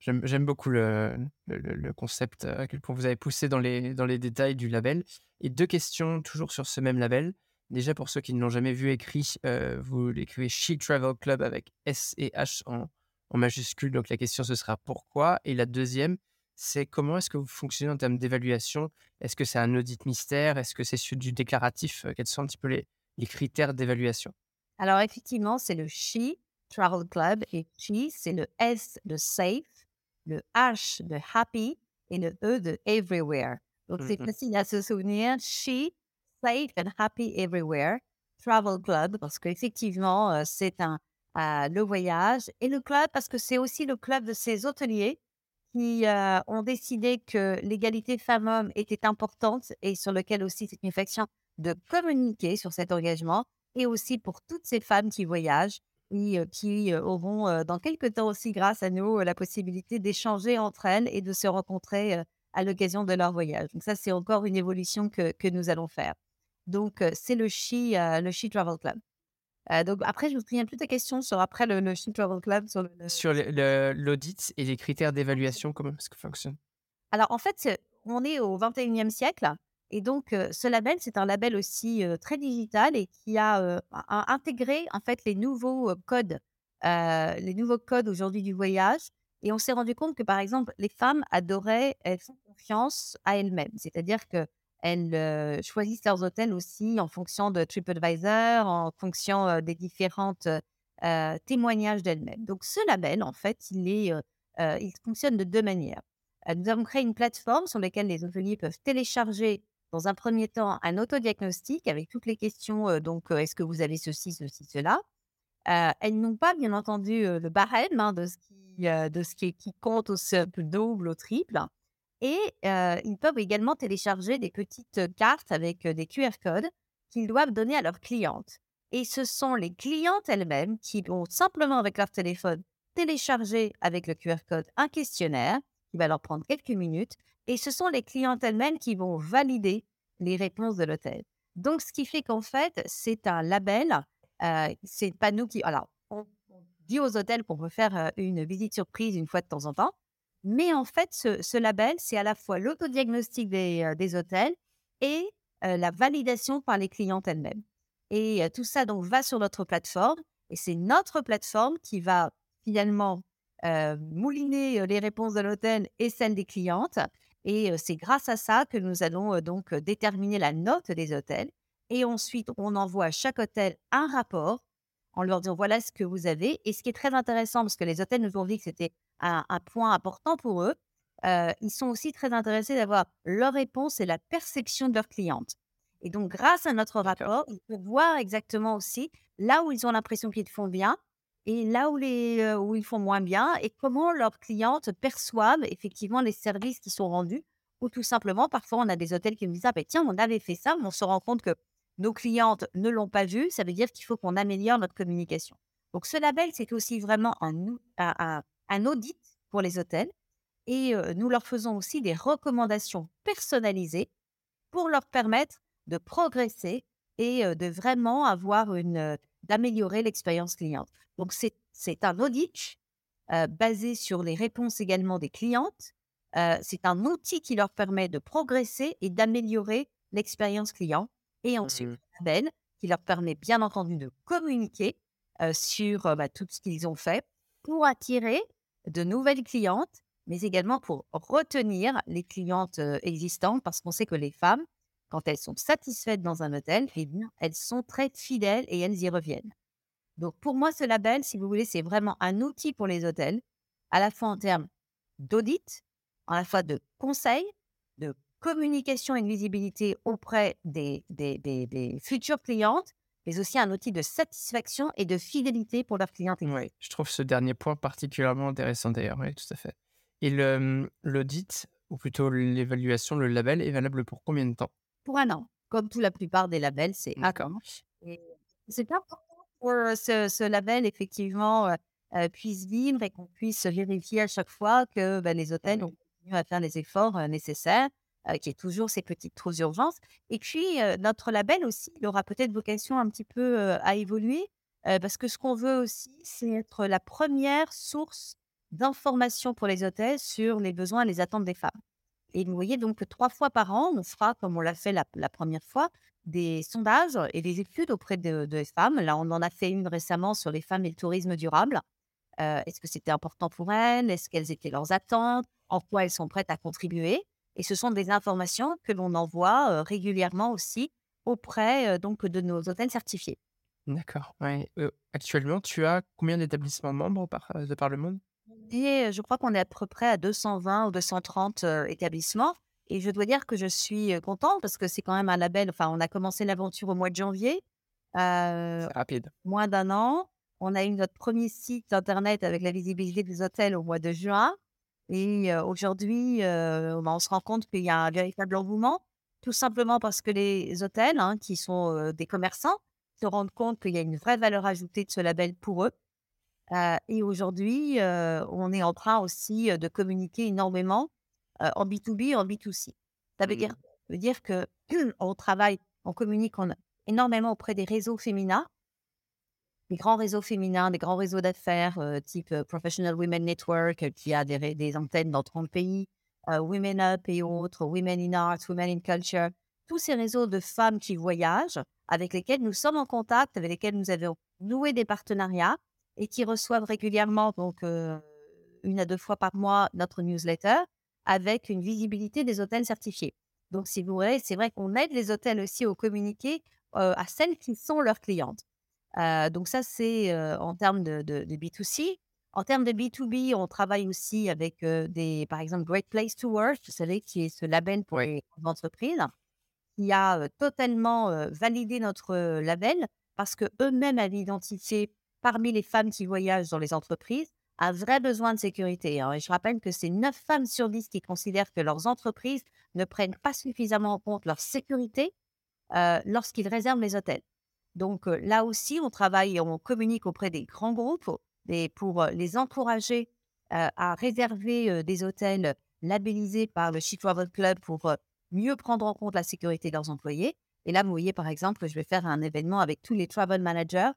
J'aime beaucoup le, le, concept à quel point vous avez poussé dans les, dans les détails du label. Et deux questions toujours sur ce même label. Déjà, pour ceux qui ne l'ont jamais vu écrit, vous l'écrivez She Travel Club avec S et H en, en majuscule. Donc la question, ce sera pourquoi? Et la deuxième, c'est comment est-ce que vous fonctionnez en termes d'évaluation? Est-ce que c'est un audit mystère? Est-ce que c'est sur du déclaratif? Quels sont un petit peu les, les critères d'évaluation? Alors effectivement, c'est le SHE Travel Club et SHE, c'est le S de Safe, le H de Happy et le E de Everywhere. Donc c'est mmh facile à se souvenir. SHE, Safe and Happy Everywhere Travel Club parce qu'effectivement, c'est un le voyage et le club parce que c'est aussi le club de ces hôteliers qui ont décidé que l'égalité femmes-hommes était importante et sur lequel aussi c'est une faction de communiquer sur cet engagement et aussi pour toutes ces femmes qui voyagent et qui auront dans quelques temps aussi grâce à nous la possibilité d'échanger entre elles et de se rencontrer à l'occasion de leur voyage. Donc ça, c'est encore une évolution que, que nous allons faire. Donc, c'est le She, le She Travel Club. Donc après, je me souviens plus ta question sur après le, le Travel Club. Sur, sur l'audit et les critères d'évaluation, comment est-ce que fonctionne? Alors en fait, on est au 21e siècle. Et donc, ce label, c'est un label aussi très digital et qui a intégré en fait les nouveaux codes, les nouveaux codes aujourd'hui du voyage. Et on s'est rendu compte que, par exemple, les femmes adoraient, elles font confiance à elles-mêmes. C'est-à-dire qu'elles choisissent leurs hôtels aussi en fonction de TripAdvisor, en fonction des différentes témoignages d'elles-mêmes. Donc, ce label, en fait, il, il fonctionne de deux manières. nous avons créé une plateforme sur laquelle les hôteliers peuvent télécharger dans un premier temps, un autodiagnostic avec toutes les questions, donc est-ce que vous avez ceci, ceci, cela? elles n'ont pas, bien entendu, le barème hein, de ce qui, qui, compte au double, au triple. Et ils peuvent également télécharger des petites cartes avec des QR codes qu'ils doivent donner à leurs clientes. Et ce sont les clientes elles-mêmes qui vont simplement avec leur téléphone télécharger avec le QR code un questionnaire qui va leur prendre quelques minutes et ce sont les clientes elles-mêmes qui vont valider les réponses de l'hôtel. Donc, ce qui fait qu'en fait, c'est un label. C'est pas nous qui. Alors, on, dit aux hôtels qu'on peut faire une visite surprise une fois de temps en temps. Mais en fait, ce, label, c'est à la fois l'autodiagnostic des, euh, des, hôtels et euh, la validation par les clientes elles-mêmes. Et tout ça donc va sur notre plateforme. Et c'est notre plateforme qui va finalement mouliner les réponses de l'hôtel et celles des clientes. Et c'est grâce à ça que nous allons donc déterminer la note des hôtels. Et ensuite, on envoie à chaque hôtel un rapport en leur disant voilà ce que vous avez. Et ce qui est très intéressant, parce que les hôtels nous ont dit que c'était un, point important pour eux, ils sont aussi très intéressés d'avoir leur réponse et la perception de leurs clientes. Et donc, grâce à notre rapport, ils peuvent voir exactement aussi là où ils ont l'impression qu'ils font bien et là où, les, où ils font moins bien et comment leurs clientes perçoivent effectivement les services qui sont rendus. Ou tout simplement, parfois, on a des hôtels qui me disent Ah, ben tiens, on avait fait ça, mais on se rend compte que nos clientes ne l'ont pas vu. Ça veut dire qu'il faut qu'on améliore notre communication. Donc, ce label, c'est aussi vraiment un, un, un, audit pour les hôtels. Et nous leur faisons aussi des recommandations personnalisées pour leur permettre de progresser et de vraiment avoir une d'améliorer l'expérience cliente. Donc, c'est un audit basé sur les réponses également des clientes. c'est un outil qui leur permet de progresser et d'améliorer l'expérience client. Et ensuite, mmh. un label qui leur permet bien entendu de communiquer sur bah, tout ce qu'ils ont fait pour attirer de nouvelles clientes, mais également pour retenir les clientes existantes, parce qu'on sait que les femmes, quand elles sont satisfaites dans un hôtel, eh bien, elles sont très fidèles et elles y reviennent. Donc pour moi, ce label, si vous voulez, c'est vraiment un outil pour les hôtels, à la fois en termes d'audit, à la fois de conseils, de communication et de visibilité auprès des, futures clientes, mais aussi un outil de satisfaction et de fidélité pour leurs clientes. Oui, je trouve ce dernier point particulièrement intéressant d'ailleurs, oui, tout à fait. Et l'audit, ou plutôt l'évaluation, le label, est valable pour combien de temps? Pour un an. Comme toute la plupart des labels, c'est un an. C'est important pour ce, ce, label, effectivement, puisse vivre et qu'on puisse vérifier à chaque fois que ben, les hôtels ont continué à faire les efforts nécessaires, qu'il y ait toujours ces petites trous d'urgence. Et puis, notre label aussi, il aura peut-être vocation un petit peu à évoluer, parce que ce qu'on veut aussi, c'est être la première source d'information pour les hôtels sur les besoins et les attentes des femmes. Et vous voyez donc que trois fois par an, on fera, comme on l'a fait la, première fois, des sondages et des études auprès de, femmes. Là, on en a fait une récemment sur les femmes et le tourisme durable. Euh, est-ce que c'était important pour elles? Est-ce qu'elles étaient leurs attentes? En quoi elles sont prêtes à contribuer? Et ce sont des informations que l'on envoie euh, régulièrement aussi auprès euh, donc de nos hôtels certifiés. D'accord. actuellement, tu as combien d'établissements membres par, de par le monde? Je crois qu'on est à peu près à 220 ou 230 établissements. Et je dois dire que je suis contente parce que c'est quand même un label. Enfin, on a commencé l'aventure au mois de janvier. c'est rapide. Moins d'un an. On a eu notre premier site internet avec la visibilité des hôtels au mois de juin. Et aujourd'hui, ben, on se rend compte qu'il y a un véritable engouement, tout simplement parce que les hôtels, hein, qui sont des commerçants, se rendent compte qu'il y a une vraie valeur ajoutée de ce label pour eux. et aujourd'hui, on est en train aussi de communiquer énormément en B2B et en B2C. Ça veut dire, mmh. veut dire que on travaille, on communique énormément auprès des réseaux féminins des grands réseaux féminins, des grands réseaux d'affaires, euh, type euh, Professional Women Network, euh, qui a des, antennes dans 30 pays, Women Up et autres, Women in Art, Women in Culture, tous ces réseaux de femmes qui voyagent, avec lesquels nous sommes en contact, avec lesquels nous avons noué des partenariats et qui reçoivent régulièrement, donc une à deux fois par mois, notre newsletter avec une visibilité des hôtels certifiés. Donc, si vous c'est vrai qu'on aide les hôtels aussi au communiquer à celles qui sont leurs clientes donc ça, c'est en termes de, B2C. En termes de B2B, on travaille aussi avec des, par exemple, Great Place to Work, vous savez, qui est ce label pour les entreprises, qui a totalement validé notre label parce qu'eux-mêmes avaient identifié parmi les femmes qui voyagent dans les entreprises un vrai besoin de sécurité. Hein. Et je rappelle que c'est 9 femmes sur 10 qui considèrent que leurs entreprises ne prennent pas suffisamment en compte leur sécurité lorsqu'ils réservent les hôtels. Donc là aussi, on travaille et on communique auprès des grands groupes pour les encourager à réserver des hôtels labellisés par le Chic Travel Club pour mieux prendre en compte la sécurité de leurs employés. Et là, vous voyez par exemple que je vais faire un événement avec tous les travel managers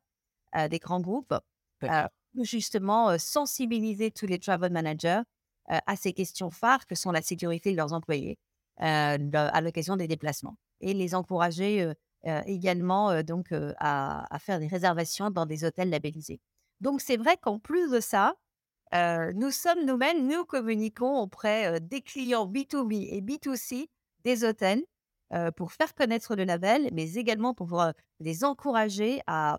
des grands groupes pour justement sensibiliser tous les travel managers à ces questions phares que sont la sécurité de leurs employés à l'occasion des déplacements et les encourager également donc à, faire des réservations dans des hôtels labellisés. Donc c'est vrai qu'en plus de ça, nous sommes nous-mêmes, nous communiquons auprès des clients B2B et B2C des hôtels pour faire connaître le label, mais également pour les encourager à,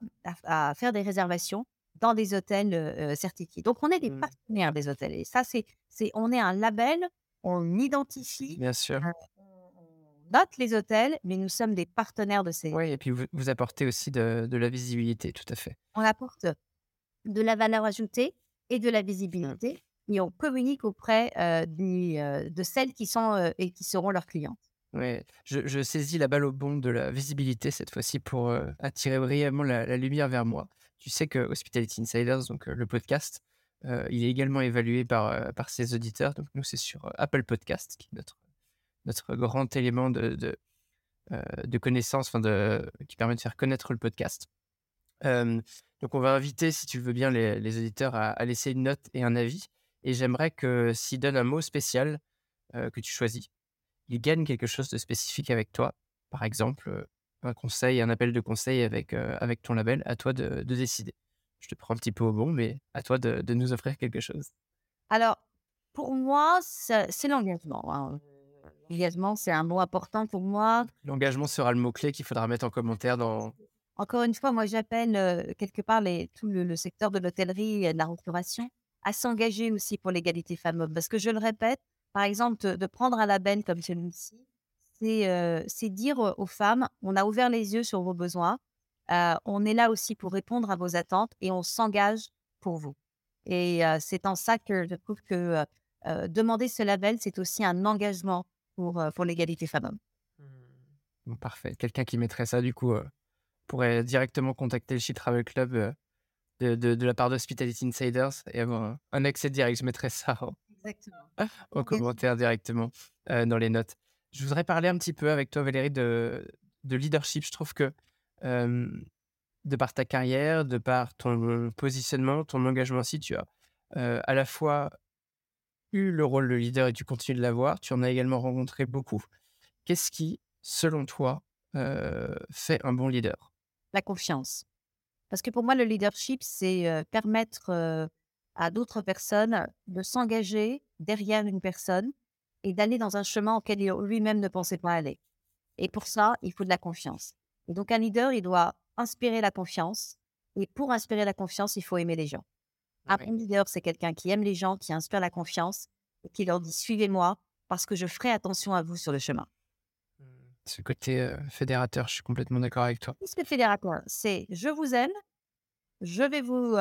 faire des réservations dans des hôtels certifiés. Donc on est des mmh. partenaires des hôtels et ça c'est, c'est on est un label, on identifie, Bien sûr note les hôtels, mais nous sommes des partenaires de ces. Oui, et puis vous, vous apportez aussi de, la visibilité, tout à fait. On apporte de la valeur ajoutée et de la mmh. visibilité, et on communique auprès euh, euh, de celles qui sont euh, et qui seront leurs clientes. Oui, je, saisis la balle au bon de la visibilité cette fois-ci pour attirer brièvement la, lumière vers moi. Tu sais que Hospitality Insiders, donc le podcast, il est également évalué par, par ses auditeurs. Donc nous, c'est sur Apple Podcast, qui est notre notre grand élément de, de, euh, connaissance, de, qui permet de faire connaître le podcast. donc, on va inviter, si tu veux bien, les, les auditeurs à, laisser une note et un avis. Et j'aimerais que s'ils donnent un mot spécial euh, que tu choisis, ils gagnent quelque chose de spécifique avec toi. Par exemple, euh, un conseil, un appel de conseil avec, avec ton label. À toi de, de, décider. Je te prends un petit peu au bon, mais à toi de, de nous offrir quelque chose. Alors, pour moi, c'est l'engagement. Hein. L'engagement, c'est un mot important pour moi. L'engagement sera le mot-clé qu'il faudra mettre en commentaire dans. Encore une fois, moi, j'appelle quelque part les, tout le, secteur de l'hôtellerie et de la restauration à s'engager aussi pour l'égalité femmes-hommes. Parce que je le répète, par exemple, de, prendre un label comme celui-ci, c'est dire aux femmes on a ouvert les yeux sur vos besoins, on est là aussi pour répondre à vos attentes et on s'engage pour vous. Et c'est en ça que je trouve que demander ce label, c'est aussi un engagement pour, pour l'égalité femmes-hommes. Mmh. parfait. Quelqu'un qui mettrait ça, du coup, pourrait directement contacter le She Travel Club de, de, la part d'Hospitality Insiders et avoir un, accès direct. Je mettrais ça en, commentaire directement dans les notes. Je voudrais parler un petit peu avec toi, Valérie, de, de leadership. Je trouve que de par ta carrière, de par ton positionnement, ton engagement aussi, tu as à la fois le rôle de leader et tu continues de l'avoir, tu en as également rencontré beaucoup. Qu'est-ce qui, selon toi, fait un bon leader? La confiance. Parce que pour moi, le leadership, c'est permettre à d'autres personnes de s'engager derrière une personne et d'aller dans un chemin auquel lui-même ne pensait pas aller. Et pour ça, il faut de la confiance. Et donc, un leader, il doit inspirer la confiance. Et pour inspirer la confiance, il faut aimer les gens. Un bon leader, c'est quelqu'un qui aime les gens, qui inspire la confiance et qui leur dit suivez-moi parce que je ferai attention à vous sur le chemin. Mmh. Ce côté fédérateur, je suis complètement d'accord avec toi. Ce que fédérateur, c'est je vous aime, je vais vous,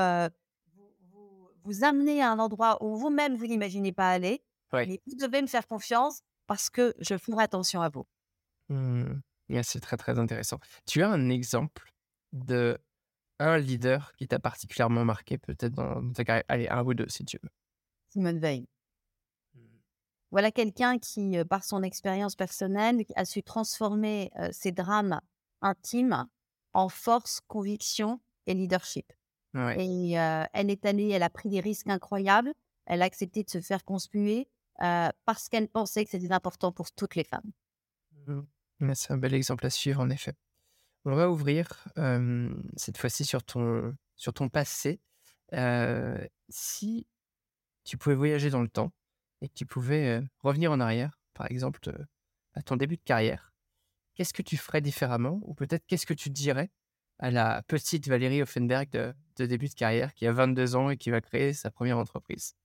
vous, vous, amener à un endroit où vous-même, vous n'imaginez pas aller. Mais vous devez me faire confiance parce que je ferai attention à vous. Mmh. c'est très, très intéressant. Tu as un exemple de un leader qui t'a particulièrement marqué, peut-être dans ta carrière? Allez, un ou deux, si tu veux. Simone Veil. Mmh. Voilà quelqu'un qui, par son expérience personnelle, a su transformer ses drames intimes en force, conviction et leadership. Et elle est allée, elle a pris des risques incroyables. Elle a accepté de se faire conspuer parce qu'elle pensait que c'était important pour toutes les femmes. Mmh. C'est un bel exemple à suivre, en effet. On va ouvrir cette fois-ci sur ton, sur ton passé. si tu pouvais voyager dans le temps et que tu pouvais revenir en arrière, par exemple, à ton début de carrière, qu'est-ce que tu ferais différemment Ou peut-être qu'est-ce que tu dirais à la petite Valérie Offenberg de, début de carrière qui a 22 ans et qui va créer sa première entreprise?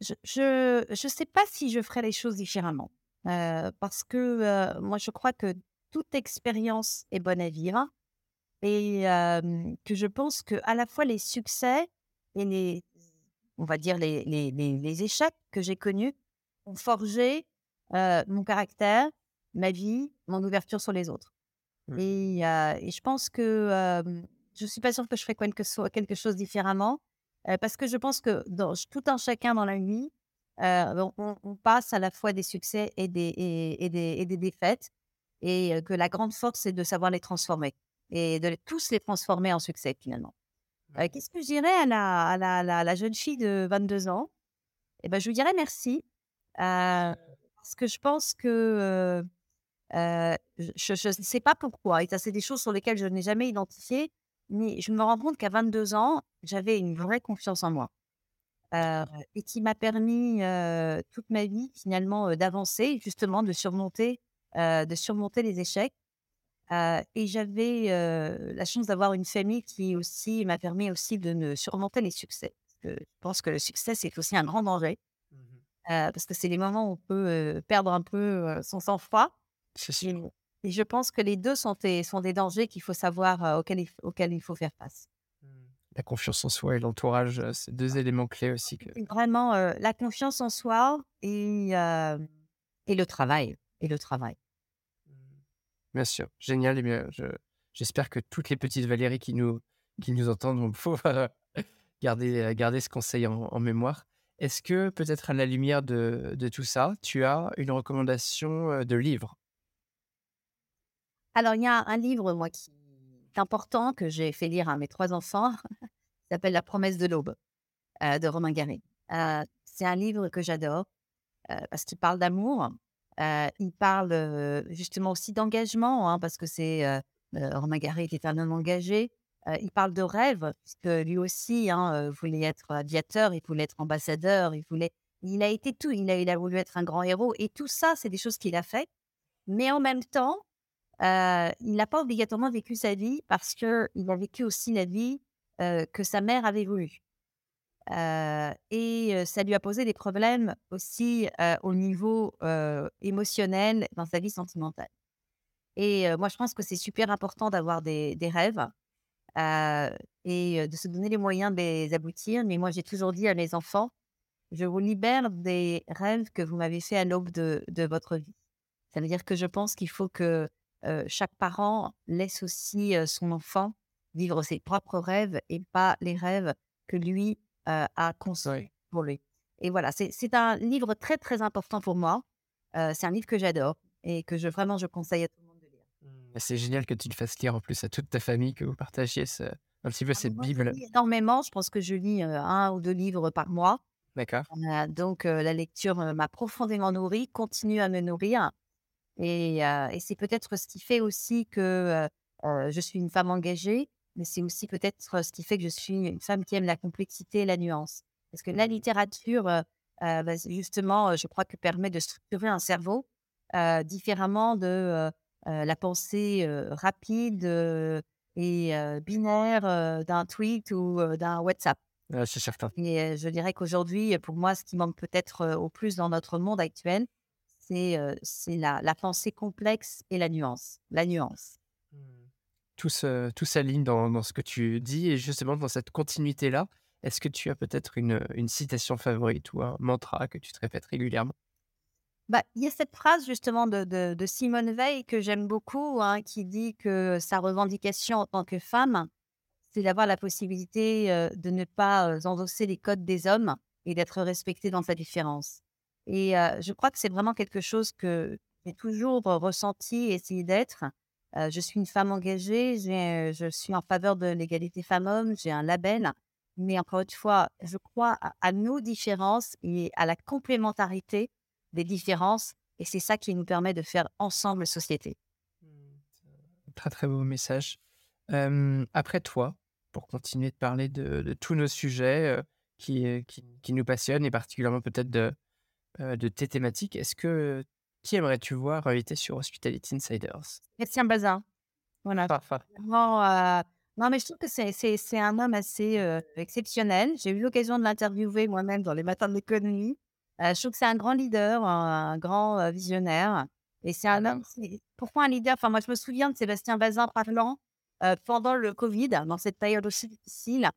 Je ne sais pas si je ferais les choses différemment. Parce que moi, je crois que toute expérience est bonne à vivre et que je pense que à la fois les succès et les, on va dire les, les, les échecs que j'ai connus ont forgé mon caractère, ma vie, mon ouverture sur les autres. Mmh. Et, je pense que je suis pas sûre que je ferais quelque, quelque chose différemment parce que je pense que dans tout un chacun dans la vie, on, passe à la fois des succès et des, et, des, et des défaites et que la grande force, c'est de savoir les transformer et de tous les transformer en succès finalement. Qu'est-ce que je dirais à la, à la, la, jeune fille de 22 ans? Eh ben, Je lui dirais merci parce que je pense que je ne sais pas pourquoi. Et ça, c'est des choses sur lesquelles je n'ai jamais identifié. Mais je me rends compte qu'à 22 ans, j'avais une vraie confiance en moi. Et qui m'a permis toute ma vie, finalement, d'avancer, justement, de surmonter, de surmonter les échecs. et j'avais la chance d'avoir une famille qui aussi m'a permis aussi de me surmonter les succès. Parce que je pense que le succès, c'est aussi un grand danger. Mmh parce que c'est les moments où on peut perdre un peu son sang-froid. Et, je pense que les deux sont des, sont des dangers qu'il faut savoir, auxquels, il, auxquels il faut faire face. La confiance en soi et l'entourage, c'est deux éléments clés aussi. Que... Vraiment, la confiance en soi et, et le travail. Et le travail. Bien sûr, génial. Et bien, je, j'espère que toutes les petites Valérie qui nous, qui nous entendent vont pouvoir garder, garder ce conseil en, mémoire. Est-ce que peut-être à la lumière de, de, tout ça, tu as une recommandation de livre? Alors, il y a un livre, moi, qui est important, que j'ai fait lire à mes trois enfants, qui s'appelle La promesse de l'aube, euh, de Romain Gary. Euh, c'est un livre que j'adore euh, parce qu'il parle d'amour. il parle justement aussi d'engagement, hein, parce que c'est Romain Gary était un homme engagé. il parle de rêve, puisque lui aussi hein, voulait être aviateur, il voulait être ambassadeur, il voulait, il a été tout, il a, il a voulu être un grand héros, et tout ça, c'est des choses qu'il a fait. Mais en même temps, il n'a pas obligatoirement vécu sa vie parce qu'il a vécu aussi la vie que sa mère avait voulu. et ça lui a posé des problèmes aussi au niveau émotionnel dans sa vie sentimentale. Et moi, je pense que c'est super important d'avoir des, rêves et de se donner les moyens de les aboutir. Mais moi, j'ai toujours dit à mes enfants, je vous libère des rêves que vous m'avez fait à l'aube de, de votre vie. Ça veut dire que je pense qu'il faut que chaque parent laisse aussi son enfant vivre ses propres rêves et pas les rêves que lui a construits pour lui. Et voilà, c'est un livre très très important pour moi. c'est un livre que j'adore et que je, vraiment je conseille à tout le monde de lire. Mmh, c'est génial que tu le fasses lire en plus à toute ta famille, que vous partagiez ce, un petit peu ah, cette Bible. Je lis énormément, je pense que je lis un ou deux livres par mois. D'accord. donc la lecture m'a profondément nourri, continue à me nourrir. Et, c'est peut-être ce qui fait aussi que je suis une femme engagée, mais c'est aussi peut-être ce qui fait que je suis une femme qui aime la complexité et la nuance. Parce que la mmh littérature, bah, justement, je crois que permet de structurer un cerveau différemment de la pensée rapide et binaire d'un tweet ou d'un WhatsApp. c'est certain. Et je dirais qu'aujourd'hui, pour moi, ce qui manque peut-être au plus dans notre monde actuel, c'est la, pensée complexe et la nuance. La nuance. Mmh. Tout, s'aligne dans, dans, ce que tu dis. Et justement, dans cette continuité-là, est-ce que tu as peut-être une, citation favorite ou un mantra que tu te répètes régulièrement? Bah, il y a cette phrase justement de, Simone Veil que j'aime beaucoup, hein, qui dit que sa revendication en tant que femme, c'est d'avoir la possibilité de ne pas endosser les codes des hommes et d'être respectée dans sa différence. Et je crois que c'est vraiment quelque chose que j'ai toujours ressenti et essayé d'être. Je suis une femme engagée, je suis en faveur de l'égalité femmes-hommes, j'ai un label. Mais encore une fois, je crois à nos différences et à la complémentarité des différences. Et c'est ça qui nous permet de faire ensemble société. Mmh, très très beau message. après toi, pour continuer de parler de, tous nos sujets qui, qui, nous passionnent et particulièrement peut-être de, de tes thématiques, est-ce que qui aimerais-tu voir invité sur Hospitality Insiders? Christian Bazin. Voilà. non, mais je trouve que c'est un homme assez exceptionnel. J'ai eu l'occasion de l'interviewer moi-même dans les matins de l'économie. Euh, je trouve que c'est un grand leader, un, grand visionnaire. Et c'est un homme. Pourquoi un leader? Enfin, moi, je me souviens de Sébastien Bazin parlant pendant le Covid, dans cette période aussi difficile,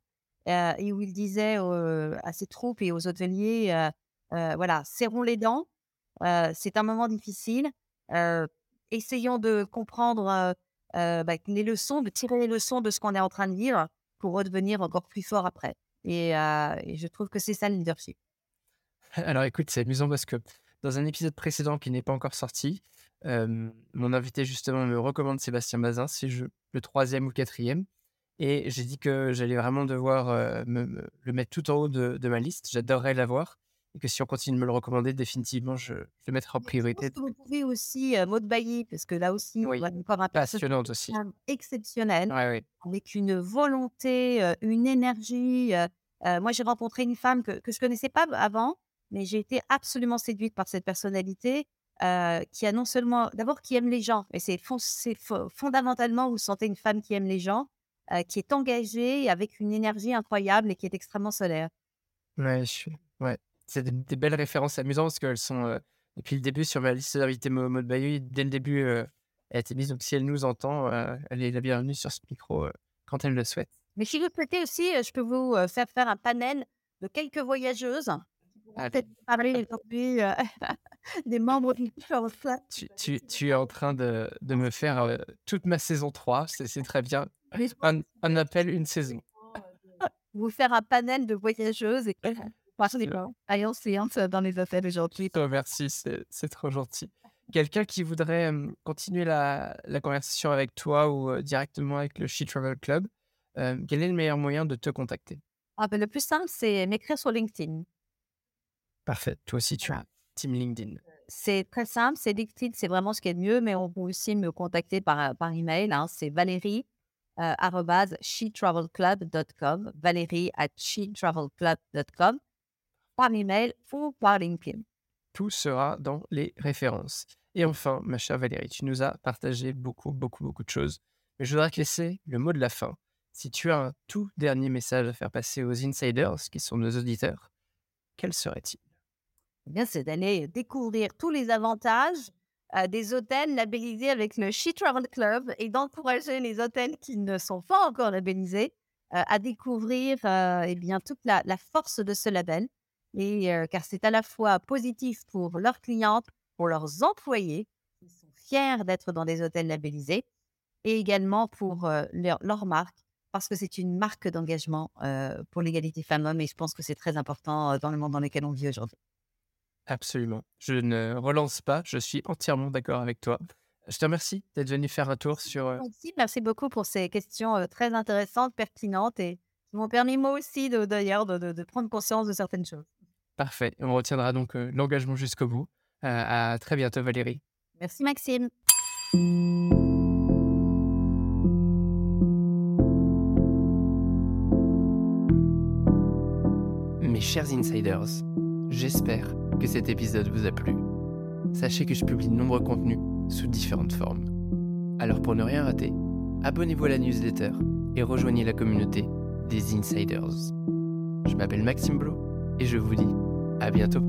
et où il disait à ses troupes et aux hôteliers voilà, serrons les dents. C'est un moment difficile. essayons de comprendre bah, les leçons, de tirer les leçons de ce qu'on est en train de vivre pour redevenir encore plus fort après. et je trouve que c'est ça le leadership. Alors écoute, c'est amusant parce que dans un épisode précédent qui n'est pas encore sorti, mon invité justement me recommande Sébastien Bazin, c'est le troisième ou quatrième. Et j'ai dit que j'allais vraiment devoir le mettre tout en haut de, ma liste. J'adorerais l'avoir. Et que si on continue de me le recommander, définitivement, je, le mettrai en priorité. vous pouvez aussi euh, Maud Bailly, parce que là aussi, oui. encore un passionnante aussi. Exceptionnel, avec une volonté, une énergie. moi, j'ai rencontré une femme que, que je connaissais pas avant, mais j'ai été absolument séduite par cette personnalité qui a non seulement, d'abord, qui aime les gens, et c'est fondamentalement, vous sentez une femme qui aime les gens, qui est engagée avec une énergie incroyable et qui est extrêmement solaire. Ouais, ouais. C'est des, belles références amusantes parce qu'elles sont, depuis le début, sur ma liste d'invités mode Bayou, dès le début, elle a été mise, donc si elle nous entend, elle est la bienvenue sur ce micro quand elle le souhaite. Mais si vous souhaitez aussi, je peux vous faire faire un panel de quelques voyageuses peut-être parler aujourd'hui des membres du tu, tu, tu, es en train de, de me faire toute ma saison 3, c'est très bien. On, on, appelle une saison. Vous faire un panel de voyageuses et passer des séances dans les hôtels aujourd'hui. Oh, merci, c'est trop gentil. Quelqu'un qui voudrait continuer la, la, conversation avec toi ou directement avec le She Travel Club, quel est le meilleur moyen de te contacter? Ah ben, Le plus simple, c'est m'écrire sur LinkedIn. Parfait. Toi aussi, tu as Team LinkedIn. C'est très simple, c'est LinkedIn, c'est vraiment ce qui est de mieux, mais on peut aussi me contacter par, par email. Hein, c'est valérie euh, shetravelclub.com, valérie at shetravelclub.com, par email ou par LinkedIn. Tout sera dans les références. Et enfin, ma chère Valérie, tu nous as partagé beaucoup, beaucoup, beaucoup de choses. Mais je voudrais te laisser le mot de la fin. Si tu as un tout dernier message à faire passer aux insiders, qui sont nos auditeurs, quel serait-il? Eh c'est d'aller découvrir tous les avantages des hôtels labellisés avec le She Travel Club et d'encourager les hôtels qui ne sont pas encore labellisés à découvrir eh bien, toute la, force de ce label. Et, car c'est à la fois positif pour leurs clientes, pour leurs employés, qui sont fiers d'être dans des hôtels labellisés, et également pour leur, leur, marque, parce que c'est une marque d'engagement pour l'égalité femmes-hommes, et je pense que c'est très important dans le monde dans lequel on vit aujourd'hui. Absolument. Je ne relance pas, je suis entièrement d'accord avec toi. Je te remercie d'être venu faire un tour sur. Euh merci, merci beaucoup pour ces questions très intéressantes, pertinentes et qui m'ont permis moi aussi d'ailleurs de, prendre conscience de certaines choses. Parfait. On retiendra donc l'engagement jusqu'au bout. à très bientôt, Valérie. Merci, Maxime. Mes chers insiders, j'espère que cet épisode vous a plu. Sachez que je publie de nombreux contenus sous différentes formes. Alors pour ne rien rater, abonnez-vous à la newsletter et rejoignez la communauté des Insiders. Je m'appelle Maxime Blo et je vous dis à bientôt.